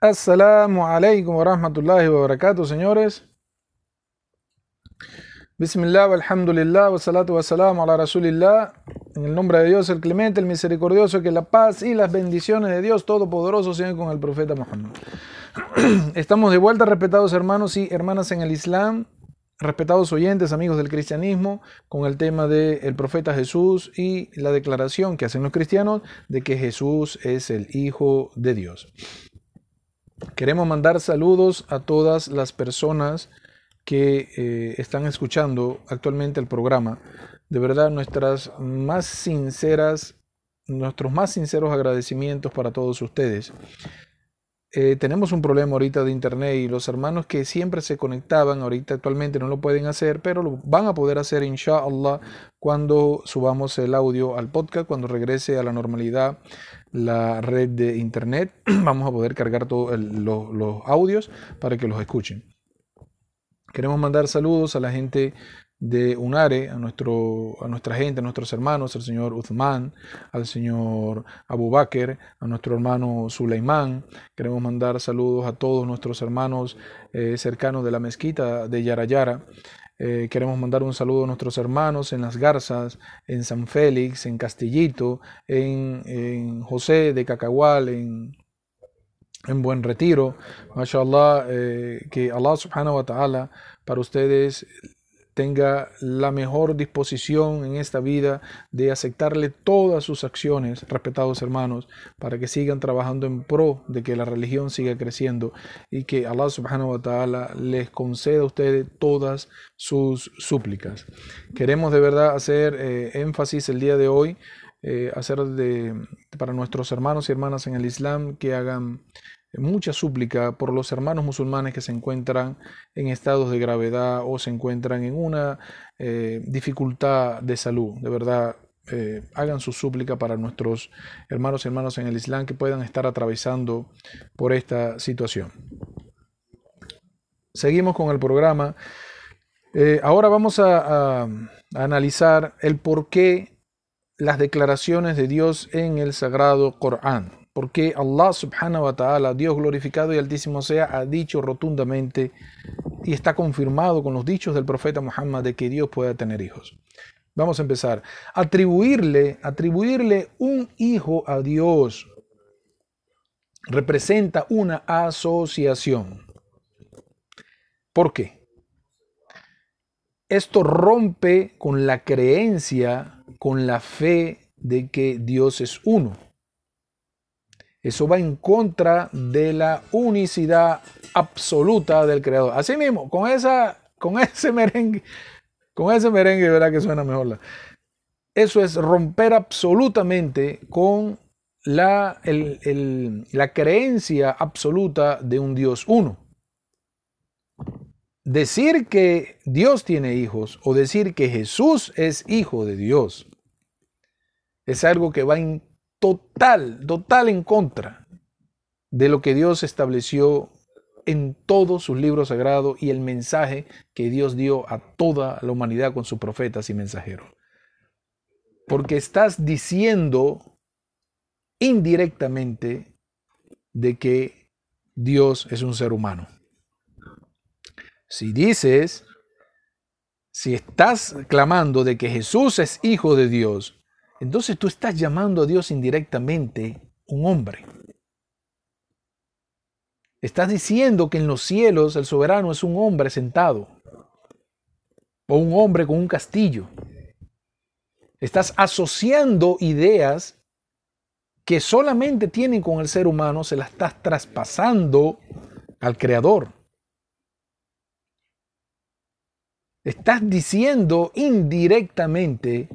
Assalamu alaikum wa rahmatullahi wa barakatuh, señores. Bismillah, alhamdulillah, wa salatu wa salam ala rasulillah. En el nombre de Dios, el clemente, el misericordioso, que la paz y las bendiciones de Dios Todopoderoso sean con el profeta Muhammad. Estamos de vuelta, respetados hermanos y hermanas en el Islam, respetados oyentes, amigos del cristianismo, con el tema del profeta Jesús y la declaración que hacen los cristianos de que Jesús es el Hijo de Dios. Queremos mandar saludos a todas las personas que eh, están escuchando actualmente el programa. De verdad, nuestras más sinceras, nuestros más sinceros agradecimientos para todos ustedes. Eh, tenemos un problema ahorita de internet y los hermanos que siempre se conectaban, ahorita actualmente no lo pueden hacer, pero lo van a poder hacer inshallah cuando subamos el audio al podcast, cuando regrese a la normalidad la red de internet, vamos a poder cargar todos los audios para que los escuchen. Queremos mandar saludos a la gente de UNARE, a, nuestro, a nuestra gente, a nuestros hermanos, al señor Uthman, al señor Abu Bakr, a nuestro hermano Suleimán. Queremos mandar saludos a todos nuestros hermanos eh, cercanos de la mezquita de Yarayara. Eh, queremos mandar un saludo a nuestros hermanos en Las Garzas, en San Félix, en Castillito, en, en José de Cacahual, en, en Buen Retiro. MashaAllah, eh, que Allah subhanahu wa ta'ala para ustedes tenga la mejor disposición en esta vida de aceptarle todas sus acciones, respetados hermanos, para que sigan trabajando en pro de que la religión siga creciendo y que Allah subhanahu wa ta'ala les conceda a ustedes todas sus súplicas. Queremos de verdad hacer eh, énfasis el día de hoy, eh, hacer de, para nuestros hermanos y hermanas en el Islam que hagan mucha súplica por los hermanos musulmanes que se encuentran en estados de gravedad o se encuentran en una eh, dificultad de salud. De verdad, eh, hagan su súplica para nuestros hermanos y hermanas en el Islam que puedan estar atravesando por esta situación. Seguimos con el programa. Eh, ahora vamos a, a analizar el por qué las declaraciones de Dios en el Sagrado Corán porque Allah subhanahu wa ta'ala, Dios glorificado y altísimo sea, ha dicho rotundamente y está confirmado con los dichos del profeta Muhammad de que Dios pueda tener hijos. Vamos a empezar. Atribuirle, atribuirle un hijo a Dios representa una asociación. ¿Por qué? Esto rompe con la creencia, con la fe de que Dios es uno. Eso va en contra de la unicidad absoluta del creador. Así mismo, con, esa, con ese merengue, con ese merengue, verá que suena mejor. Eso es romper absolutamente con la, la creencia absoluta de un Dios uno. Decir que Dios tiene hijos o decir que Jesús es hijo de Dios es algo que va en total, total en contra de lo que Dios estableció en todos sus libros sagrados y el mensaje que Dios dio a toda la humanidad con sus profetas y mensajeros. Porque estás diciendo indirectamente de que Dios es un ser humano. Si dices, si estás clamando de que Jesús es hijo de Dios, entonces tú estás llamando a Dios indirectamente un hombre. Estás diciendo que en los cielos el soberano es un hombre sentado o un hombre con un castillo. Estás asociando ideas que solamente tienen con el ser humano, se las estás traspasando al Creador. Estás diciendo indirectamente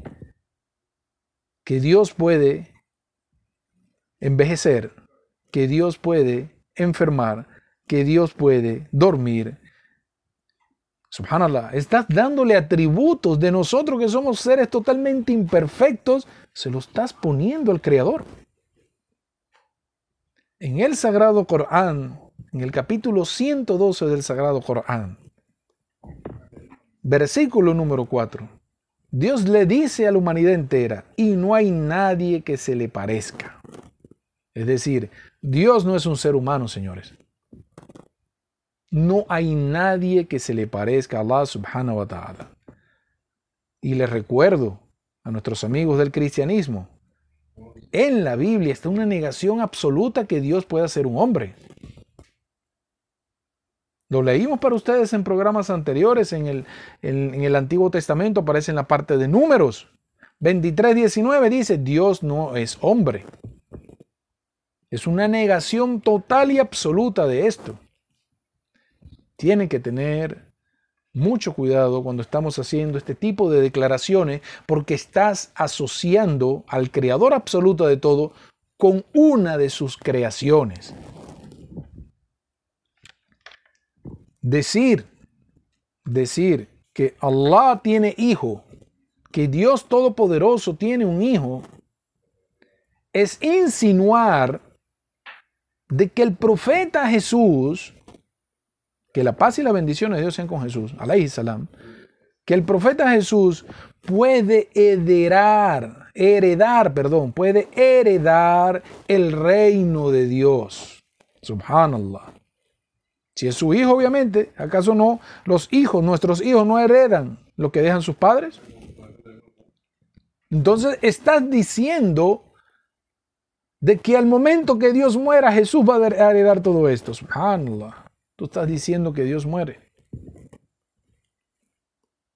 que Dios puede envejecer, que Dios puede enfermar, que Dios puede dormir. Subhanallah, estás dándole atributos de nosotros que somos seres totalmente imperfectos, se lo estás poniendo al Creador. En el Sagrado Corán, en el capítulo 112 del Sagrado Corán, versículo número 4, Dios le dice a la humanidad entera, y no hay nadie que se le parezca. Es decir, Dios no es un ser humano, señores. No hay nadie que se le parezca a Allah subhanahu wa ta'ala. Y les recuerdo a nuestros amigos del cristianismo, en la Biblia está una negación absoluta que Dios pueda ser un hombre. Lo leímos para ustedes en programas anteriores, en el, en el Antiguo Testamento aparece en la parte de números. 23, 19 dice, Dios no es hombre. Es una negación total y absoluta de esto tienen que tener mucho cuidado cuando estamos haciendo este tipo de declaraciones porque estás asociando al creador absoluto de todo con una de sus creaciones. Decir, decir que Allah tiene hijo, que Dios Todopoderoso tiene un hijo, es insinuar de que el profeta Jesús que la paz y la bendición de Dios sean con Jesús, alayhi salam, que el profeta Jesús puede heredar, heredar, perdón, puede heredar el reino de Dios. Subhanallah. Si es su hijo, obviamente, ¿acaso no? Los hijos, nuestros hijos no heredan lo que dejan sus padres. Entonces estás diciendo de que al momento que Dios muera, Jesús va a heredar todo esto. Subhanallah. Tú estás diciendo que Dios muere.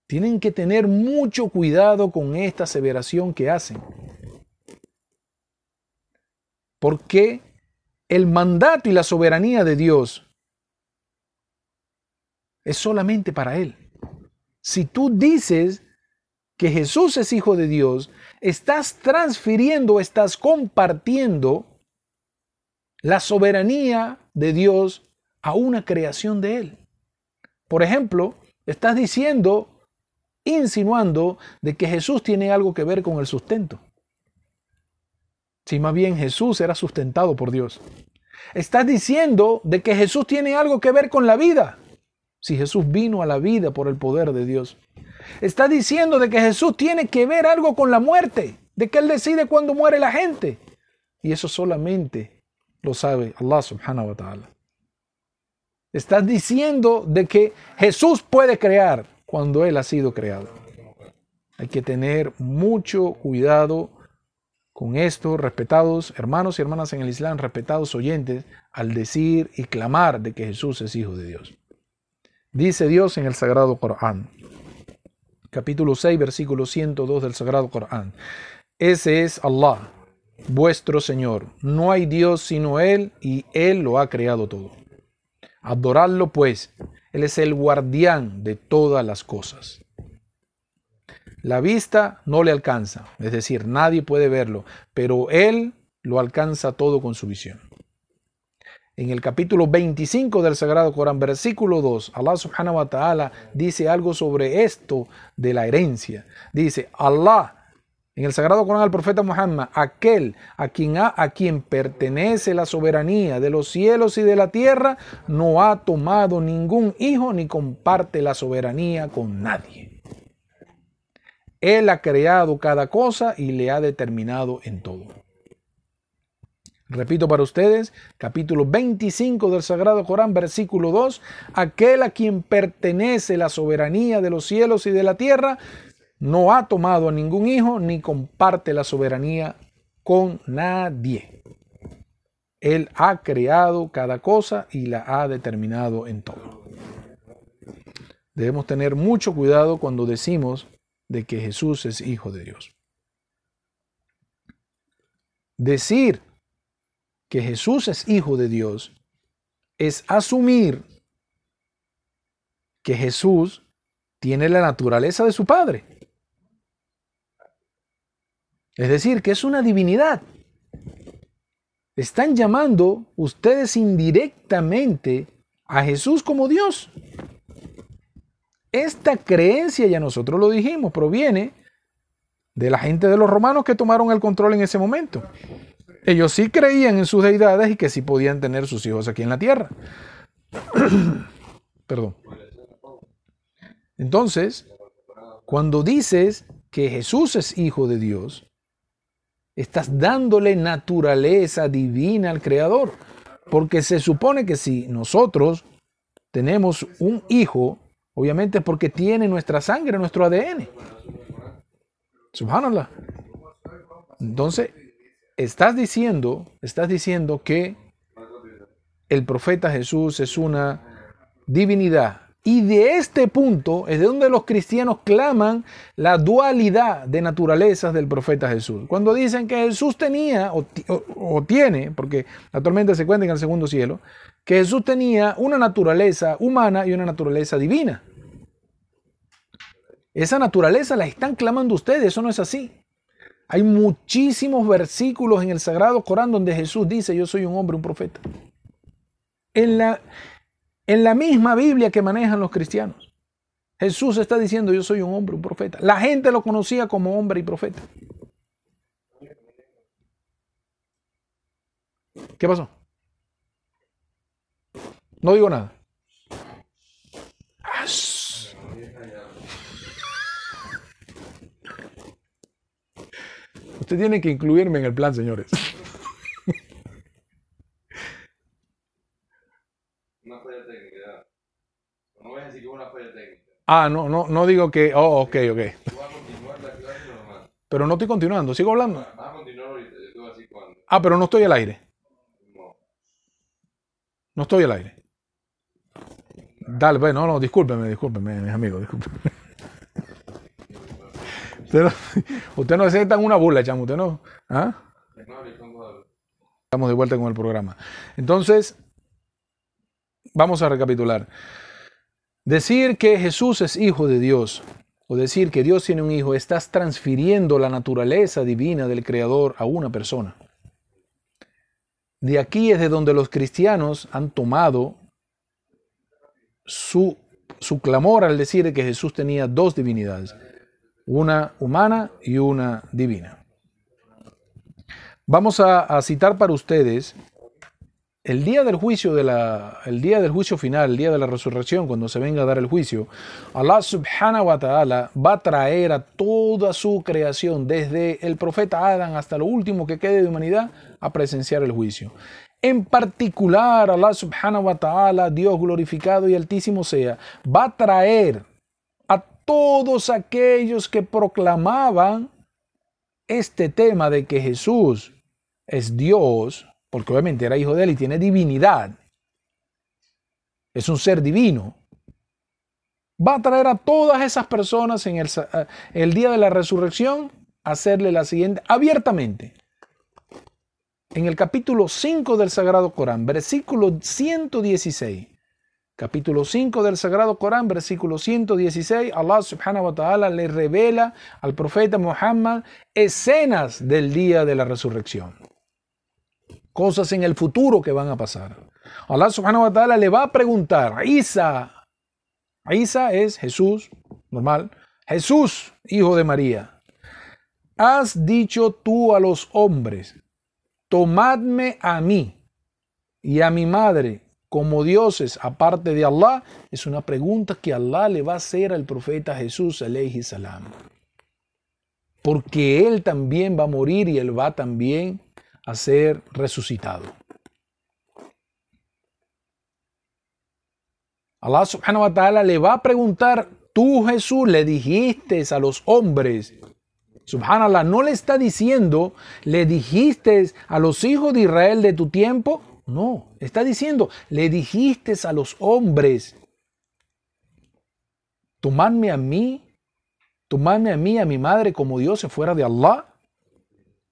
Tienen que tener mucho cuidado con esta aseveración que hacen. Porque el mandato y la soberanía de Dios es solamente para Él. Si tú dices que Jesús es hijo de Dios, estás transfiriendo, estás compartiendo la soberanía de Dios a una creación de Él. Por ejemplo, estás diciendo, insinuando de que Jesús tiene algo que ver con el sustento. Si más bien Jesús era sustentado por Dios. Estás diciendo de que Jesús tiene algo que ver con la vida. Si Jesús vino a la vida por el poder de Dios. Estás diciendo de que Jesús tiene que ver algo con la muerte, de que Él decide cuándo muere la gente. Y eso solamente lo sabe Allah subhanahu wa ta'ala. Estás diciendo de que Jesús puede crear cuando Él ha sido creado. Hay que tener mucho cuidado con esto, respetados hermanos y hermanas en el Islam, respetados oyentes, al decir y clamar de que Jesús es Hijo de Dios. Dice Dios en el Sagrado Corán, capítulo 6, versículo 102 del Sagrado Corán. Ese es Allah, vuestro Señor. No hay Dios sino Él y Él lo ha creado todo. Adorarlo pues, Él es el guardián de todas las cosas. La vista no le alcanza, es decir, nadie puede verlo, pero Él lo alcanza todo con su visión. En el capítulo 25 del Sagrado Corán, versículo 2, Allah subhanahu wa ta'ala dice algo sobre esto de la herencia. Dice, Allah en el Sagrado Corán al profeta Muhammad, aquel a quien, a quien pertenece la soberanía de los cielos y de la tierra, no ha tomado ningún hijo ni comparte la soberanía con nadie. Él ha creado cada cosa y le ha determinado en todo. Repito para ustedes, capítulo 25 del Sagrado Corán, versículo 2, aquel a quien pertenece la soberanía de los cielos y de la tierra, no ha tomado a ningún hijo ni comparte la soberanía con nadie. Él ha creado cada cosa y la ha determinado en todo. Debemos tener mucho cuidado cuando decimos de que Jesús es hijo de Dios. Decir que Jesús es hijo de Dios es asumir que Jesús tiene la naturaleza de su Padre. Es decir, que es una divinidad. Están llamando ustedes indirectamente a Jesús como Dios. Esta creencia, ya nosotros lo dijimos, proviene de la gente de los romanos que tomaron el control en ese momento. Ellos sí creían en sus deidades y que sí podían tener sus hijos aquí en la tierra. Perdón. Entonces, cuando dices que Jesús es hijo de Dios, Estás dándole naturaleza divina al Creador. Porque se supone que si nosotros tenemos un hijo, obviamente es porque tiene nuestra sangre, nuestro ADN. Subhanallah. Entonces, estás diciendo, estás diciendo que el profeta Jesús es una divinidad. Y de este punto es de donde los cristianos claman la dualidad de naturalezas del profeta Jesús. Cuando dicen que Jesús tenía o, tiene, porque actualmente se cuenta en el segundo cielo, que Jesús tenía una naturaleza humana y una naturaleza divina. Esa naturaleza la están clamando ustedes, eso no es así. Hay muchísimos versículos en el Sagrado Corán donde Jesús dice, yo soy un hombre, un profeta. En la, en la misma Biblia que manejan los cristianos. Jesús está diciendo, yo soy un hombre, un profeta. La gente lo conocía como hombre y profeta. ¿Qué pasó? No digo nada. Usted tiene que incluirme en el plan, señores. Una falla técnica. No voy a decir que una falla técnica. Ah, no, no, no digo que. Oh, ok, ok. Pero no estoy continuando, sigo hablando. Vas a continuar ahorita, yo te así cuando. Ah, pero no estoy al aire. No. No estoy al aire. Dale, bueno, no, no, discúlpeme, discúlpeme, mis amigos, discúlpeme. Usted no, usted una burla, chamo, usted no. ¿Ah? Estamos de vuelta con el programa. Entonces, vamos a recapitular. Decir que Jesús es hijo de Dios o decir que Dios tiene un hijo, estás transfiriendo la naturaleza divina del Creador a una persona. De aquí es de donde los cristianos han tomado su, su clamor al decir que Jesús tenía dos divinidades una humana y una divina. Vamos a, citar para ustedes el día del juicio de la, el día del juicio final, el día de la resurrección, cuando se venga a dar el juicio, Allah subhanahu wa ta'ala va a traer a toda su creación, desde el profeta Adán hasta lo último que quede de humanidad, a presenciar el juicio. En particular, Allah subhanahu wa ta'ala, Dios glorificado y altísimo sea, va a traer todos aquellos que proclamaban este tema de que Jesús es Dios, porque obviamente era hijo de él y tiene divinidad, es un ser divino, va a traer a todas esas personas en el, eh, el día de la resurrección a hacerle la siguiente, abiertamente. En el capítulo 5 del Sagrado Corán, versículo 116 capítulo 5 del Sagrado Corán, versículo 116, Allah subhanahu wa ta'ala le revela al profeta Muhammad escenas del día de la resurrección. Cosas en el futuro que van a pasar. Allah subhanahu wa ta'ala le va a preguntar Isa. Isa es Jesús, normal. Jesús, hijo de María. Has dicho tú a los hombres, tomadme a mí y a mi madre como dioses aparte de Allah? Es una pregunta que Allah le va a hacer al profeta Jesús. Porque él también va a morir y él va también a ser resucitado. Allah subhanahu wa ta'ala le va a preguntar, tú Jesús le dijiste a los hombres, subhanallah, no le está diciendo, le dijiste a los hijos de Israel de tu tiempo, no, está diciendo, le dijiste a los hombres, tomadme a mí, tomadme a mí, a mi madre como Dios se fuera de Allah.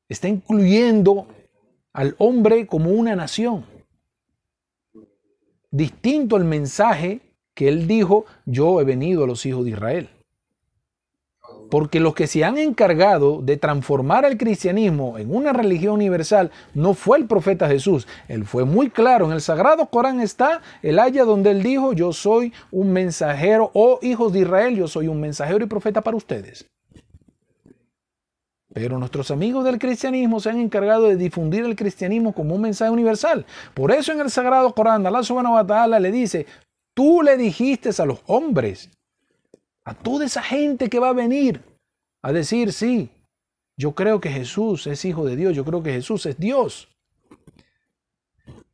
Está incluyendo al hombre como una nación. Distinto al mensaje que él dijo, yo he venido a los hijos de Israel. Porque los que se han encargado de transformar el cristianismo en una religión universal no fue el profeta Jesús. Él fue muy claro. En el Sagrado Corán está el haya donde él dijo, yo soy un mensajero, oh hijos de Israel, yo soy un mensajero y profeta para ustedes. Pero nuestros amigos del cristianismo se han encargado de difundir el cristianismo como un mensaje universal. Por eso en el Sagrado Corán, Allah subhanahu wa ta'ala le dice, tú le dijiste a los hombres, a toda esa gente que va a venir a decir, sí, Yo creo que Jesús es hijo de Dios, yo creo que Jesús es Dios.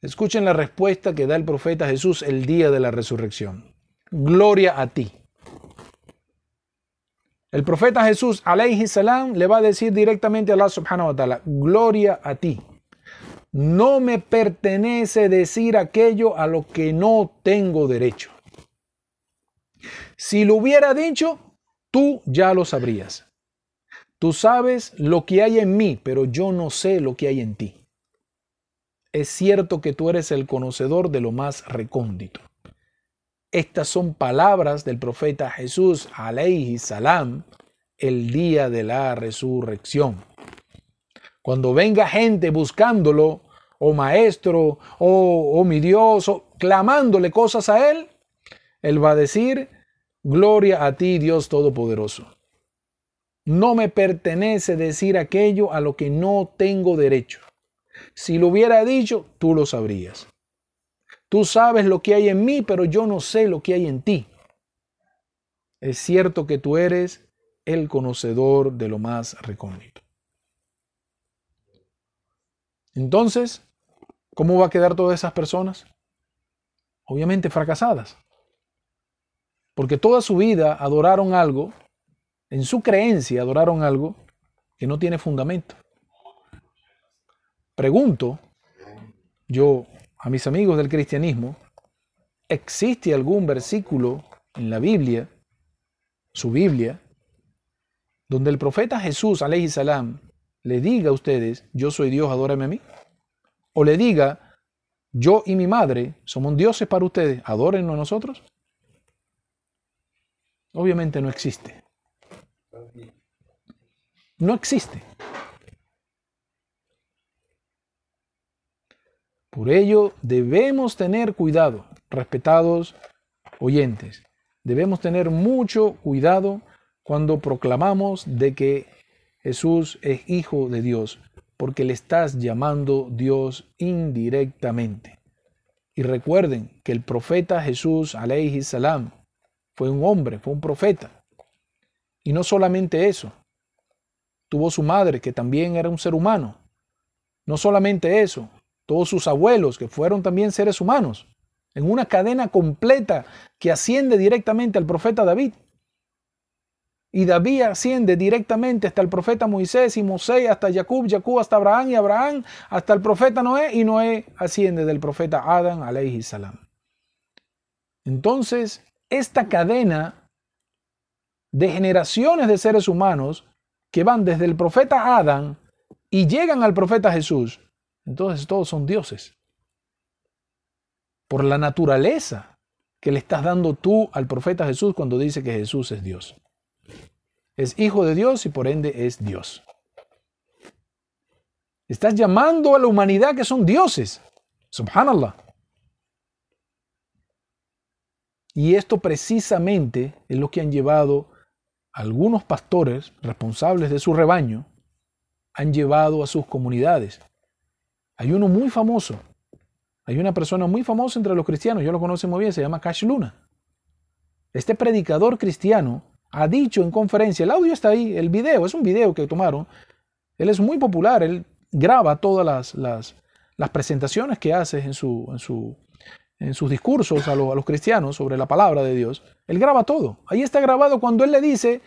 Escuchen la respuesta que da el profeta Jesús el día de la resurrección. Gloria a ti. El profeta Jesús, alayhi salam, le va a decir directamente a Allah subhanahu wa ta'ala, gloria a ti. No me pertenece decir aquello a lo que no tengo derecho. Si lo hubiera dicho, tú ya lo sabrías. Tú sabes lo que hay en mí, pero yo no sé lo que hay en ti. Es cierto que tú eres el conocedor de lo más recóndito. Estas son palabras del profeta Jesús, alayhi salam, el día de la resurrección. Cuando venga gente buscándolo, o maestro, o, o mi Dios, o clamándole cosas a él, él va a decir, gloria a ti Dios Todopoderoso. No me pertenece decir aquello a lo que no tengo derecho. Si lo hubiera dicho, tú lo sabrías. Tú sabes lo que hay en mí, pero yo no sé lo que hay en ti. Es cierto que tú eres el conocedor de lo más recóndito. Entonces, ¿cómo va a quedar todas esas personas? Obviamente fracasadas. Porque toda su vida adoraron algo, en su creencia adoraron algo que no tiene fundamento. Pregunto yo a mis amigos del cristianismo, ¿existe algún versículo en la Biblia, su Biblia, donde el profeta Jesús, alayhi salam, le diga a ustedes, yo soy Dios, adórame a mí? O le diga, yo y mi madre somos dioses para ustedes, adórennos a nosotros? Obviamente no existe. No existe. Por ello debemos tener cuidado, respetados oyentes. Debemos tener mucho cuidado cuando proclamamos de que Jesús es hijo de Dios, porque le estás llamando Dios indirectamente. Y recuerden que el profeta Jesús, alayhi salam, fue un hombre, fue un profeta. Y no solamente eso, tuvo su madre, que también era un ser humano. No solamente eso, todos sus abuelos, que fueron también seres humanos, en una cadena completa que asciende directamente al profeta David. Y David asciende directamente hasta el profeta Moisés y Moisés hasta Jacob, Jacob hasta Abraham y Abraham hasta el profeta Noé y Noé asciende del profeta Adán alayhi salam. Entonces, esta cadena de generaciones de seres humanos que van desde el profeta Adán y llegan al profeta Jesús, entonces todos son dioses. Por la naturaleza que le estás dando tú al profeta Jesús cuando dice que Jesús es Dios. Es hijo de Dios y por ende es Dios. Estás llamando a la humanidad que son dioses. Subhanallah. Y esto precisamente es lo que han llevado algunos pastores responsables de su rebaño, han llevado a sus comunidades hay uno muy famoso. Hay una persona muy famosa entre los cristianos, yo lo conozco muy bien, se llama Cash Luna. Este predicador cristiano ha dicho en conferencia, el audio está ahí, el video, es un video que tomaron. Él es muy popular, él graba todas las, las, presentaciones que hace en, su, en, su, en sus discursos a, los cristianos sobre la palabra de Dios. Él graba todo. Ahí está grabado cuando él le dice,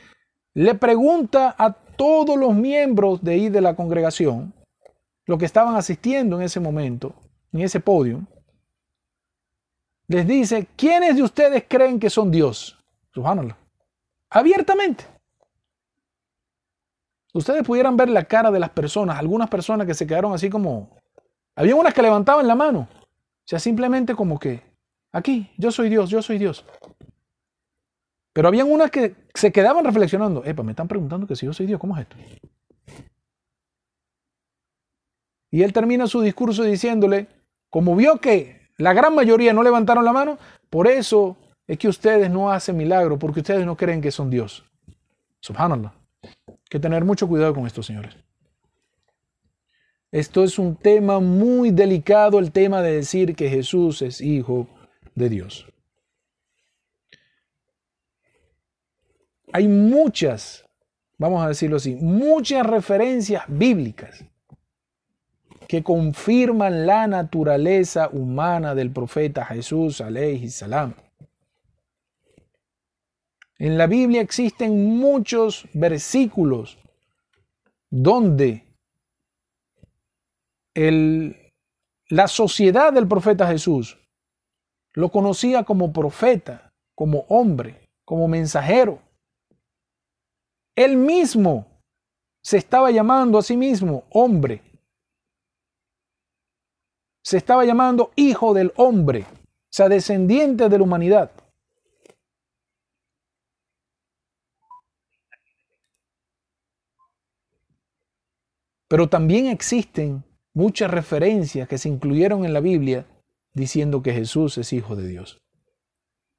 le pregunta a todos los miembros de ahí de la congregación, los que estaban asistiendo en ese momento, en ese podio, les dice, ¿quiénes de ustedes creen que son Dios? Subhanallah. Abiertamente. Ustedes pudieran ver la cara de las personas, algunas personas que se quedaron así como... Había unas que levantaban la mano. O sea, simplemente como que, aquí, yo soy Dios, yo soy Dios. Pero habían unas que se quedaban reflexionando, epa, me están preguntando que si yo soy Dios, ¿cómo es esto? Y él termina su discurso diciéndole, como vio que la gran mayoría no levantaron la mano, por eso es que ustedes no hacen milagro, porque ustedes no creen que son Dios. Subhanallah. Hay que tener mucho cuidado con esto, señores. Esto es un tema muy delicado, el tema de decir que Jesús es hijo de Dios. Hay muchas vamos a decirlo así, muchas referencias bíblicas que confirman la naturaleza humana del profeta Jesús, alayhi salam. En la Biblia existen muchos versículos donde la sociedad del profeta Jesús lo conocía como profeta, como hombre, como mensajero. Él mismo se estaba llamando a sí mismo hombre. Se estaba llamando hijo del hombre, o sea, descendiente de la humanidad. Pero también existen muchas referencias que se incluyeron en la Biblia diciendo que Jesús es hijo de Dios.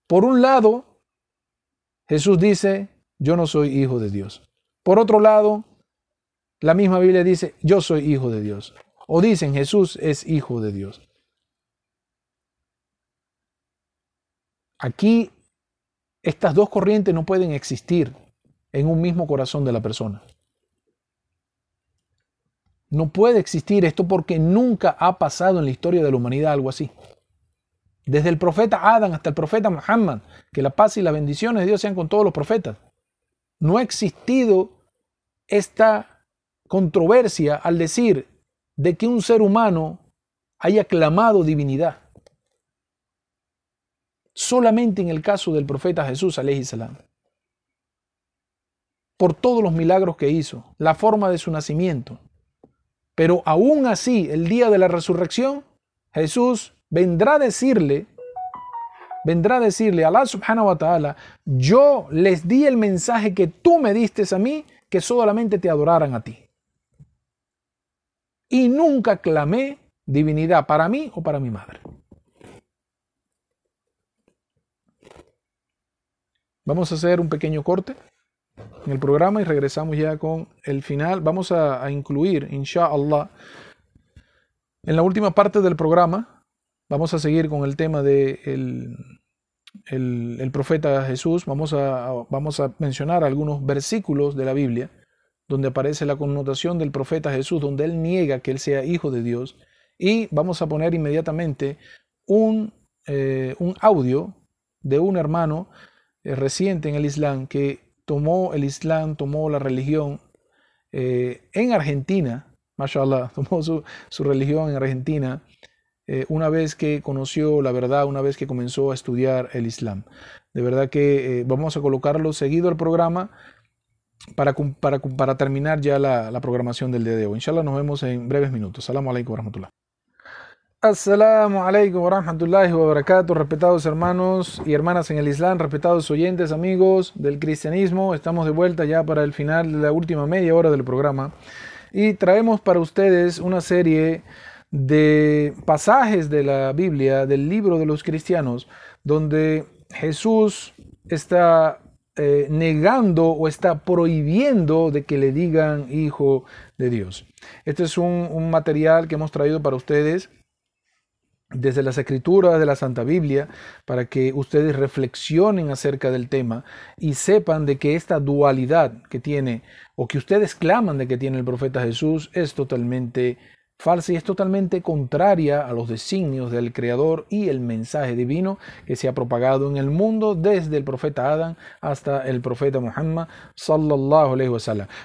Por un lado, Jesús dice, yo no soy hijo de Dios. Por otro lado, la misma Biblia dice, yo soy hijo de Dios. O dicen, Jesús es hijo de Dios. Aquí, estas dos corrientes no pueden existir en un mismo corazón de la persona. No puede existir esto porque nunca ha pasado en la historia de la humanidad algo así. Desde el profeta Adán hasta el profeta Muhammad, que la paz y las bendiciones de Dios sean con todos los profetas. No ha existido esta controversia al decir de que un ser humano haya clamado divinidad. Solamente en el caso del profeta Jesús, salam. Por todos los milagros que hizo, la forma de su nacimiento. Pero aún así, el día de la resurrección, Jesús vendrá a decirle, vendrá a decirle a Allah subhanahu wa ta'ala, yo les di el mensaje que tú me diste a mí, que solamente te adoraran a ti. Y nunca clamé divinidad para mí o para mi madre. Vamos a hacer un pequeño corte en el programa y regresamos ya con el final. Vamos a, incluir, inshallah, en la última parte del programa, Vamos a seguir con el tema de el, profeta Jesús. Vamos a, vamos a mencionar algunos versículos de la Biblia donde aparece la connotación del profeta Jesús, donde él niega que él sea hijo de Dios. Y vamos a poner inmediatamente un, eh, un audio de un hermano eh, reciente en el Islam que tomó el Islam, tomó la religión eh, en Argentina, mashallah, tomó su, su religión en Argentina eh, una vez que conoció la verdad, una vez que comenzó a estudiar el Islam. De verdad que eh, vamos a colocarlo seguido al programa para, para, para terminar ya la, programación del día de hoy. Inshallah nos vemos en breves minutos. Assalamu alaikum wa rahmatullah. Assalamu alaikum wa rahmatullahi wa barakatuh, respetados hermanos y hermanas en el Islam, respetados oyentes, amigos del cristianismo. Estamos de vuelta ya para el final de la última media hora del programa y traemos para ustedes una serie de pasajes de la Biblia, del libro de los cristianos, donde Jesús está eh, negando o está prohibiendo de que le digan hijo de Dios. Este es un, un material que hemos traído para ustedes desde las escrituras de la Santa Biblia para que ustedes reflexionen acerca del tema y sepan de que esta dualidad que tiene o que ustedes claman de que tiene el profeta Jesús es totalmente falsa y es totalmente contraria a los designios del Creador y el mensaje divino que se ha propagado en el mundo desde el profeta Adán hasta el profeta Muhammad sallallahu.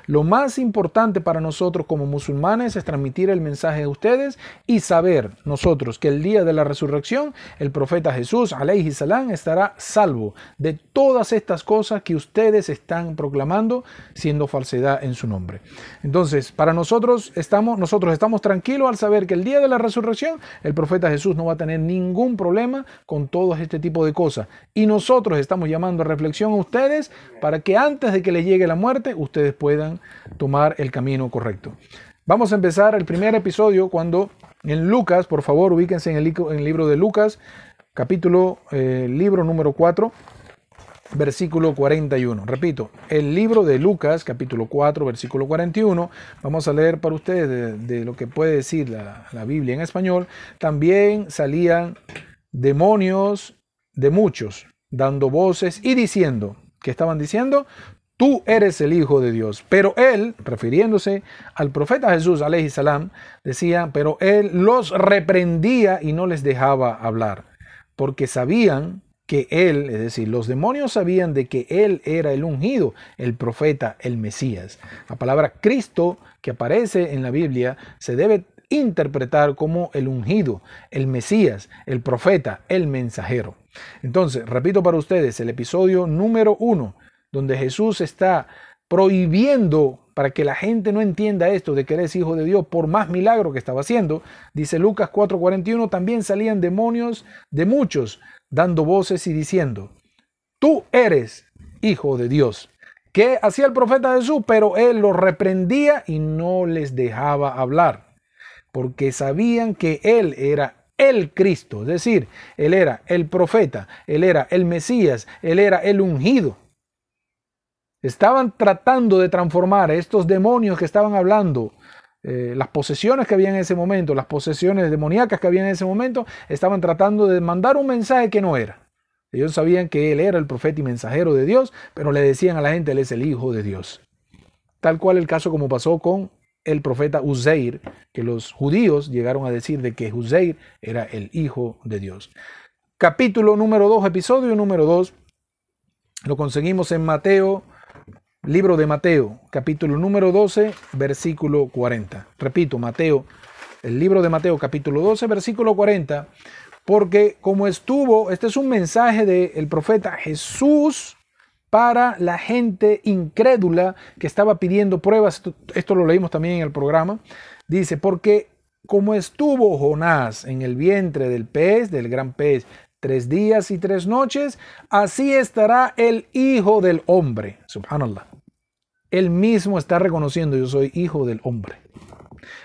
Lo más importante para nosotros como musulmanes es transmitir el mensaje de ustedes y saber nosotros que el día de la resurrección el profeta Jesús alaihi salam estará salvo de todas estas cosas que ustedes están proclamando siendo falsedad en su nombre. Entonces, para nosotros estamos nosotros estamos tranquilos al saber que el día de la resurrección el profeta Jesús no va a tener ningún problema con todo este tipo de cosas. Y nosotros estamos llamando a reflexión a ustedes para que antes de que les llegue la muerte ustedes puedan tomar el camino correcto. Vamos a empezar el primer episodio cuando en Lucas, por favor ubíquense en el, libro de Lucas, capítulo, eh, libro número 4 versículo 41. Repito, el libro de Lucas, capítulo 4, versículo 41. Vamos a leer para ustedes de, lo que puede decir la, la, Biblia en español. También salían demonios de muchos, dando voces y diciendo, ¿qué estaban diciendo? tú eres el Hijo de Dios. Pero él, refiriéndose al profeta Jesús, salam, decía, pero él los reprendía y no les dejaba hablar, porque sabían que él, es decir, los demonios sabían de que él era el ungido, el profeta, el Mesías. La palabra Cristo que aparece en la Biblia se debe interpretar como el ungido, el Mesías, el profeta, el mensajero. Entonces, repito para ustedes, el episodio número uno, donde Jesús está prohibiendo para que la gente no entienda esto de que eres hijo de Dios por más milagro que estaba haciendo, dice Lucas 4:41, también salían demonios de muchos, dando voces y diciendo, tú eres hijo de Dios. ¿Qué hacía el profeta Jesús? Pero él los reprendía y no les dejaba hablar, porque sabían que él era el Cristo, es decir, él era el profeta, él era el Mesías, él era el ungido. Estaban tratando de transformar a estos demonios que estaban hablando, eh, las posesiones que había en ese momento, las posesiones demoníacas que había en ese momento, estaban tratando de mandar un mensaje que no era. Ellos sabían que él era el profeta y mensajero de Dios, pero le decían a la gente, él es el hijo de Dios. Tal cual el caso como pasó con el profeta Uzeir, que los judíos llegaron a decir de que Uzeir era el hijo de Dios. Capítulo número 2, episodio número 2, lo conseguimos en Mateo Libro de Mateo, capítulo número 12, versículo 40. Repito, Mateo, el libro de Mateo, capítulo 12, versículo 40, porque como estuvo, este es un mensaje del profeta Jesús para la gente incrédula que estaba pidiendo pruebas, esto, esto lo leímos también en el programa, dice, porque como estuvo Jonás en el vientre del pez, del gran pez, tres días y tres noches, así estará el Hijo del Hombre. Subhanallah. Él mismo está reconociendo, yo soy Hijo del Hombre.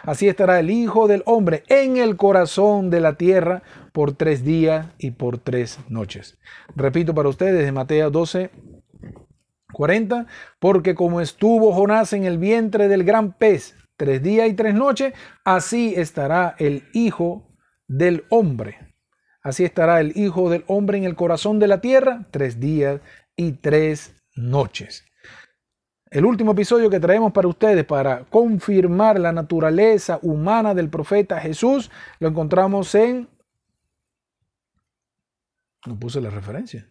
Así estará el Hijo del Hombre en el corazón de la tierra por tres días y por tres noches. Repito para ustedes de Mateo 12, 40, porque como estuvo Jonás en el vientre del gran pez tres días y tres noches, así estará el Hijo del Hombre Así estará el Hijo del Hombre en el corazón de la tierra tres días y tres noches. El último episodio que traemos para ustedes para confirmar la naturaleza humana del profeta Jesús lo encontramos en... No puse la referencia.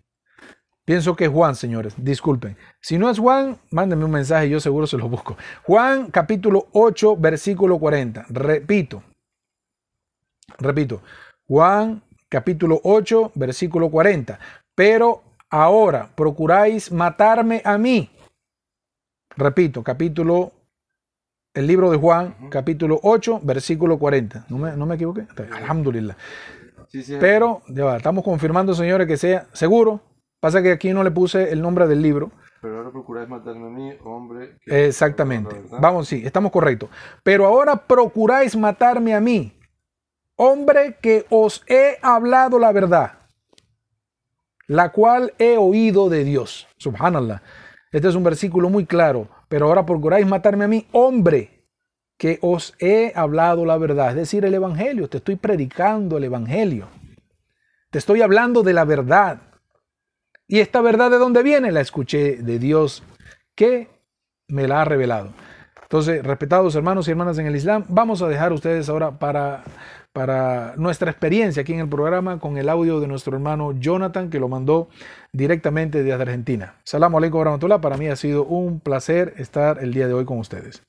Pienso que es Juan, señores. Disculpen. Si no es Juan, mándenme un mensaje, yo seguro se lo busco. Juan capítulo 8, versículo 40. Repito. Repito. Juan capítulo 8, versículo 40. Pero ahora procuráis matarme a mí. Repito, capítulo, el libro de Juan, capítulo 8, versículo 40. ¿No me, no me equivoqué? Alhamdulillah. Pero ya estamos confirmando, señores, que sea seguro. Pasa que aquí no le puse el nombre del libro. Pero ahora procuráis matarme a mí, hombre. Exactamente. Vamos, sí, estamos correctos. Pero ahora procuráis matarme a mí, hombre que os he hablado la verdad, la cual he oído de Dios. Subhanallah. Este es un versículo muy claro. Pero ahora procuráis matarme a mí, hombre, que os he hablado la verdad. Es decir, el Evangelio. Te estoy predicando el Evangelio. Te estoy hablando de la verdad. ¿Y esta verdad de dónde viene? La escuché de Dios que me la ha revelado. Entonces, respetados hermanos y hermanas en el Islam, vamos a dejar ustedes ahora para para nuestra experiencia aquí en el programa con el audio de nuestro hermano Jonathan que lo mandó directamente desde Argentina. Salam alaikum. Para mí ha sido un placer estar el día de hoy con ustedes.